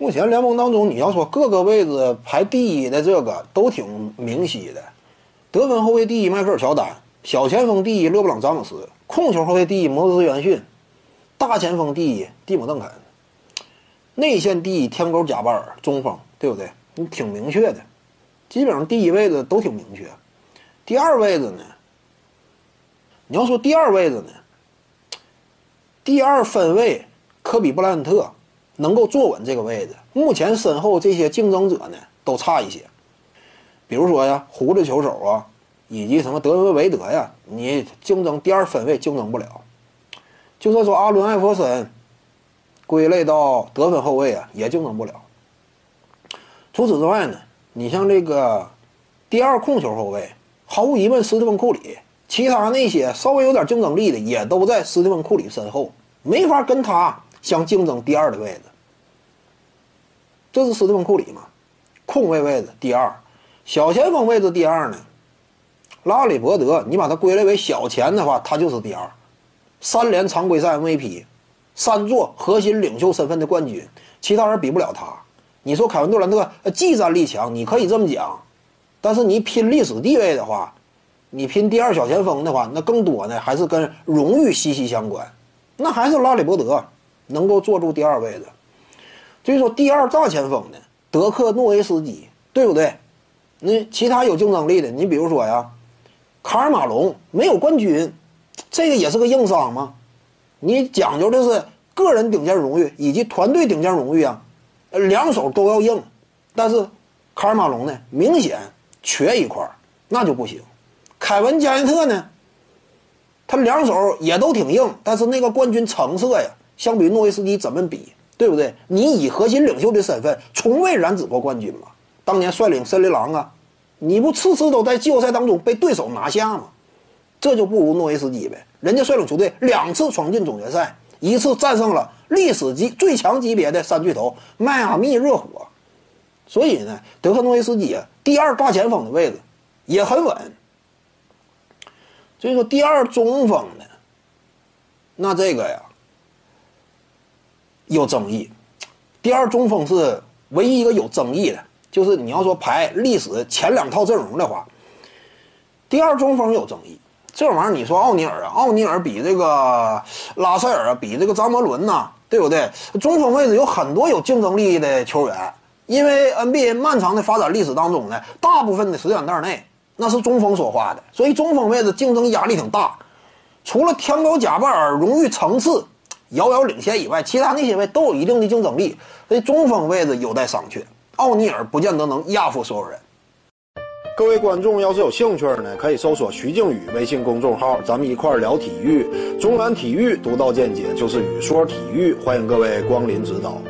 目前联盟当中，你要说各个位置排第一的这个都挺明晰的。得分后卫第一迈克尔乔丹，小前锋第一勒布朗詹姆斯，控球后卫第一摩斯约逊，大前锋第一蒂姆邓肯，内线第一天狗贾巴尔，中锋对不对？你挺明确的，基本上第一位置都挺明确。第二位置呢？你要说第二位置呢？第二分位科比布莱恩特能够坐稳这个位置。目前身后这些竞争者呢都差一些，比如说呀，胡子球手啊，以及什么德文维德呀，你竞争第二分位竞争不了。就算说阿伦艾弗森归类到得分后卫啊，也竞争不了。除此之外呢，你像这个第二控球后卫，毫无疑问斯蒂芬库里。其他那些稍微有点竞争力的，也都在斯蒂芬库里身后，没法跟他相竞争第二的位置。这是斯蒂芬库里嘛？控卫位置第二，小前锋位置第二呢？拉里伯德，你把他归类为小前的话，他就是第二。三连常规赛 MVP，三座核心领袖身份的冠军，其他人比不了他。你说凯文杜兰特技战力强，你可以这么讲，但是你拼历史地位的话。你拼第二小前锋的话，那更多呢，还是跟荣誉息息相关。那还是拉里伯德能够坐住第二位置。所以说，第二大前锋呢，德克诺维斯基，对不对？那其他有竞争力的，你比如说呀，卡尔马龙没有冠军，这个也是个硬伤嘛？你讲究的是个人顶尖荣誉以及团队顶尖荣誉啊，两手都要硬。但是卡尔马龙呢，明显缺一块，那就不行。凯文加内特呢？他两手也都挺硬，但是那个冠军成色呀，相比诺维斯基怎么比？对不对？你以核心领袖的身份，从未染指过冠军嘛？当年率领森林狼啊，你不次次都在季后赛当中被对手拿下吗？这就不如诺维斯基呗。人家率领球队两次闯进总决赛，一次战胜了历史级最强级别的三巨头迈阿密热火。所以呢，德克诺维斯基啊，第二大前锋的位置也很稳。所以说，第二中锋呢，那这个呀有争议。第二中锋是唯一一个有争议的，就是你要说排历史前两套阵容的话，第二中锋有争议。这玩意儿你说奥尼尔啊，奥尼尔比这个拉塞尔啊，比这个张伯伦呐，对不对？中锋位置有很多有竞争力的球员，因为 NBA 漫长的发展历史当中呢，大部分的时间段内。那是中锋说话的，所以中锋位置竞争压力挺大。除了天高贾巴尔荣誉层次遥遥领先以外，其他那些位都有一定的竞争力。所以中锋位置有待商榷。奥尼尔不见得能压服所有人。各位观众要是有兴趣呢，可以搜索徐静宇微信公众号，咱们一块聊体育。中南体育独到见解就是语说体育，欢迎各位光临指导。